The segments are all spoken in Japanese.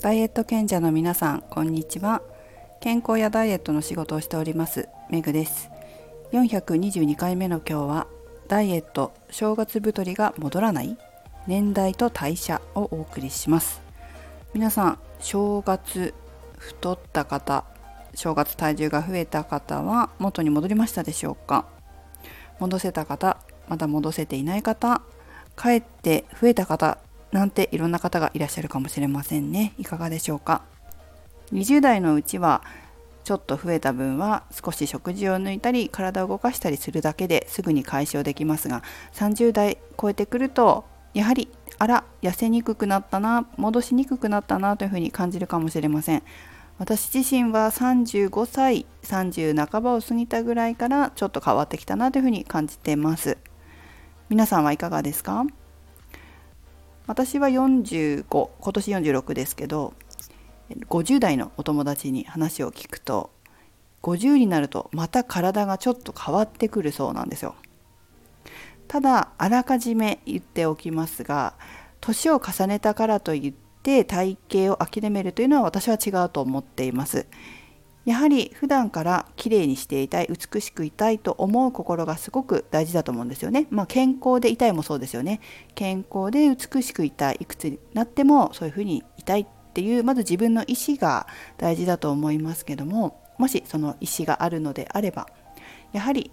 ダイエット賢者の皆さんこんにちは。健康やダイエットの仕事をしておりますメグです。422回目の今日はダイエット正月太りが戻らない年代と代謝をお送りします。皆さん正月太った方正月体重が増えた方は元に戻りましたでしょうか？戻せた方まだ戻せていない方かえって増えた方なんていろんな方がいらっしゃるかもしれませんね。いかがでしょうか？20代のうちはちょっと増えた分は少し食事を抜いたり体を動かしたりするだけですぐに解消できますが30代超えてくるとやはりあら痩せにくくなったな戻しにくくなったなというふうに感じるかもしれません。私自身は35歳30半ばを過ぎたぐらいからちょっと変わってきたなというふうに感じてます。皆さんはいかがですか？私は45今年46ですけど50代のお友達に話を聞くと50になるとまた体がちょっと変わってくるそうなんですよ。ただあらかじめ言っておきますが年を重ねたからといって体型を諦めるというのは私は違うと思っています。やはり普段から綺麗にしていたい美しくいたいと思う心がすごく大事だと思うんですよね。まあ、健康でいたいもそうですよね。健康で美しくいたいいくつになってもそういうふうにいたいっていうまず自分の意思が大事だと思いますけどももしその意思があるのであればやはり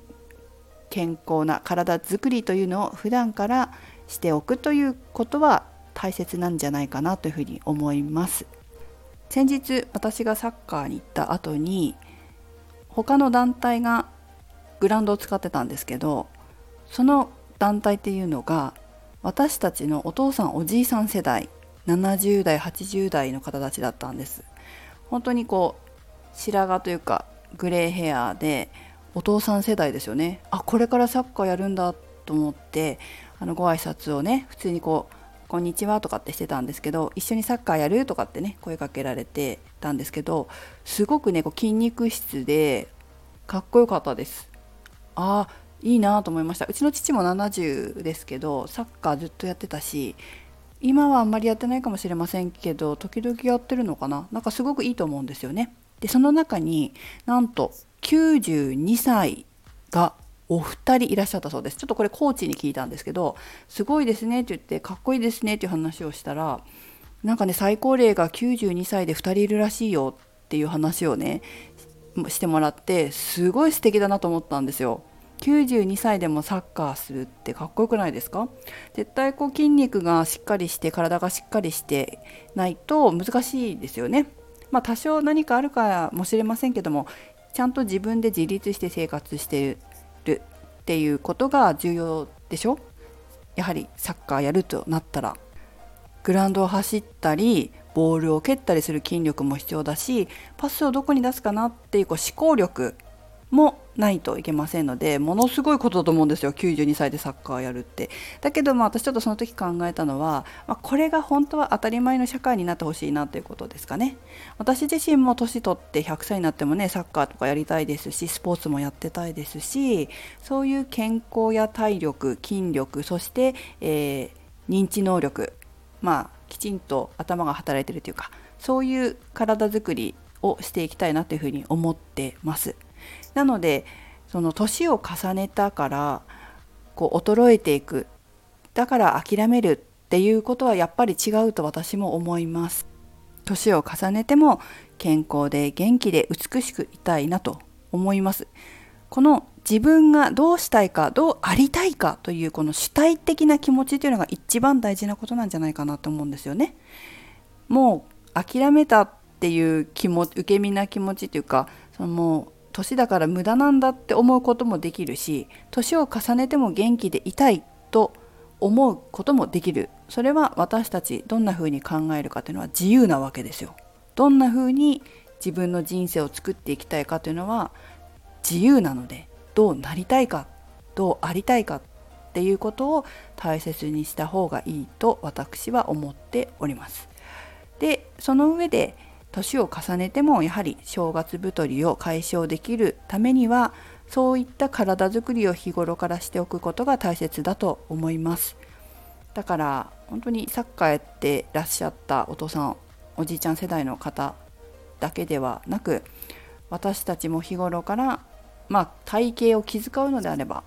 健康な体づくりというのを普段からしておくということは大切なんじゃないかなというふうに思います。先日私がサッカーに行った後に他の団体がグラウンドを使ってたんですけどその団体っていうのが私たちのお父さんおじいさん世代70代80代の方たちだったんです。本当にこう白髪というかグレーヘアでお父さん世代ですよね。あこれからサッカーやるんだと思ってあのご挨拶をね普通にこうこんにちはとかってしてたんですけど一緒にサッカーやる？とかってね声かけられてたんですけどすごくねこう筋肉質でかっこよかったです。ああいいなと思いました。うちの父も70ですけどサッカーずっとやってたし今はあんまりやってないかもしれませんけど時々やってるのかな。なんかすごくいいと思うんですよね。でその中になんと92歳がお二人いらっしゃったそうですちょっとこれコーチに聞いたんですけどすごいですねって言ってかっこいいですねっていう話をしたらなんかね最高齢が92歳で2人いるらしいよっていう話をねしてもらってすごい素敵だなと思ったんですよ。92歳でもサッカーするってかっこよくないですか？絶対こう筋肉がしっかりして体がしっかりしてないと難しいですよね。まあ多少何かあるかもしれませんけどもちゃんと自分で自立して生活してるっていうことが重要でしょ？やはりサッカーやるとなったら。グラウンドを走ったりボールを蹴ったりする筋力も必要だしパスをどこに出すかなっていうこう思考力もないといけませんのでものすごいことだと思うんですよ。92歳でサッカーやるって。だけどまあ私ちょっとその時考えたのは、まあ、これが本当は当たり前の社会になってほしいなということですかね。私自身も年取って100歳になってもねサッカーとかやりたいですしスポーツもやってたいですしそういう健康や体力筋力そして、えー、認知能力まあきちんと頭が働いてるというかそういう体づくりをしていきたいなというふうに思ってます。なのでその年を重ねたからこう衰えていくだから諦めるっていうことはやっぱり違うと私も思います。年を重ねても健康で元気で美しくいたいなと思います。この自分がどうしたいかどうありたいかというこの主体的な気持ちというのが一番大事なことなんじゃないかなと思うんですよね。もう諦めたっていう気持ち受け身な気持ちというかそのもう年だから無駄なんだって思うこともできるし年を重ねても元気でいたいと思うこともできるそれは私たちどんな風に考えるかというのは自由なわけですよ。どんな風に自分の人生を作っていきたいかというのは自由なのでどうなりたいかどうありたいかっていうことを大切にした方がいいと私は思っております。でその上で年を重ねてもやはり正月太りを解消できるためにはそういった体づくりを日頃からしておくことが大切だと思います。だから本当にサッカーやってらっしゃったお父さんおじいちゃん世代の方だけではなく私たちも日頃からまあ体型を気遣うのであれば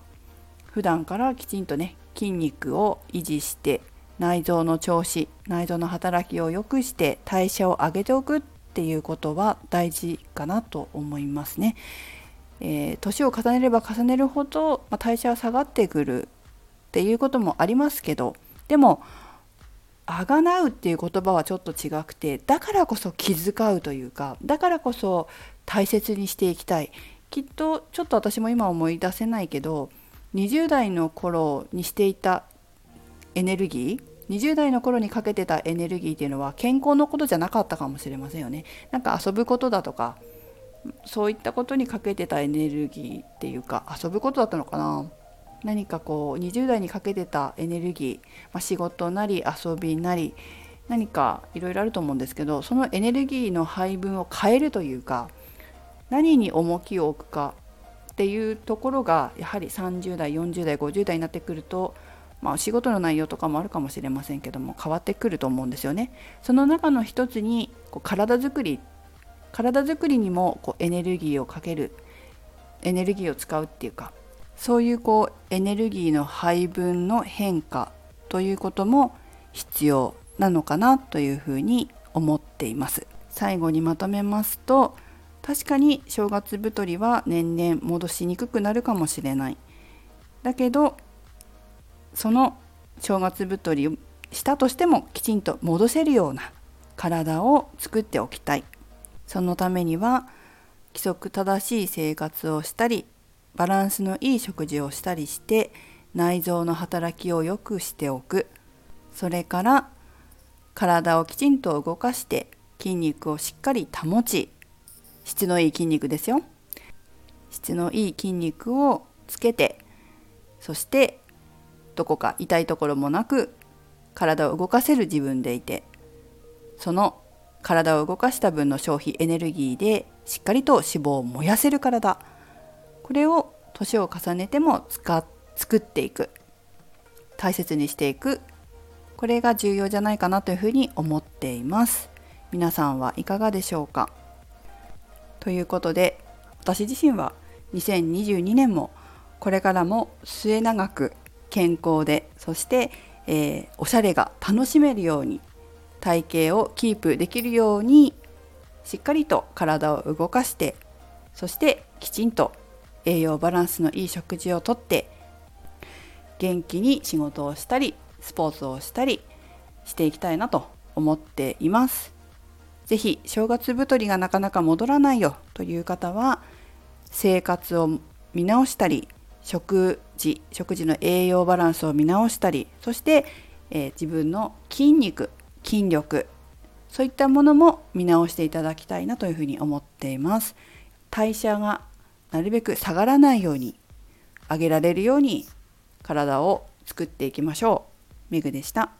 普段からきちんとね筋肉を維持して内臓の調子内臓の働きを良くして代謝を上げておくっていうことは大事かなと思いますね。えー、年を重ねれば重ねるほど、まあ、代謝は下がってくるっていうこともありますけどでもあがなうっていう言葉はちょっと違くてだからこそ気遣うというかだからこそ大切にしていきたいきっとちょっと私も今思い出せないけど20代の頃にしていたエネルギー20代の頃にかけてたエネルギーっていうのは健康のことじゃなかったかもしれませんよね。なんか遊ぶことだとかそういったことにかけてたエネルギーっていうか遊ぶことだったのかな何かこう20代にかけてたエネルギー、まあ、仕事なり遊びなり何かいろいろあると思うんですけどそのエネルギーの配分を変えるというか何に重きを置くかっていうところがやはり30代40代50代になってくるとまあ、仕事の内容とかもあるかもしれませんけども変わってくると思うんですよね。その中の一つにこう体づくり体づくりにもこうエネルギーをかけるエネルギーを使うっていうかそういうこうエネルギーの配分の変化ということも必要なのかなというふうに思っています。最後にまとめますと確かに正月太りは年々戻しにくくなるかもしれない。だけどその正月太りをしたとしてもきちんと戻せるような体を作っておきたい。そのためには規則正しい生活をしたりバランスのいい食事をしたりして内臓の働きを良くしておく。それから体をきちんと動かして筋肉をしっかり保ち。質のいい筋肉ですよ。質のいい筋肉をつけてそしてどこか痛いところもなく体を動かせる自分でいてその体を動かした分の消費エネルギーでしっかりと脂肪を燃やせる体。これを年を重ねても使作っていく。大切にしていく。これが重要じゃないかなというふうに思っています。皆さんはいかがでしょうか？ということで私自身は2022年もこれからも末永く健康でそして、えー、おしゃれが楽しめるように体型をキープできるようにしっかりと体を動かしてそしてきちんと栄養バランスのいい食事をとって元気に仕事をしたりスポーツをしたりしていきたいなと思っています。是非正月太りがなかなか戻らないよという方は生活を見直したり食事食事の栄養バランスを見直したりそして、えー、自分の筋肉筋力そういったものも見直していただきたいなというふうに思っています。代謝がなるべく下がらないように上げられるように体を作っていきましょう。メグでした。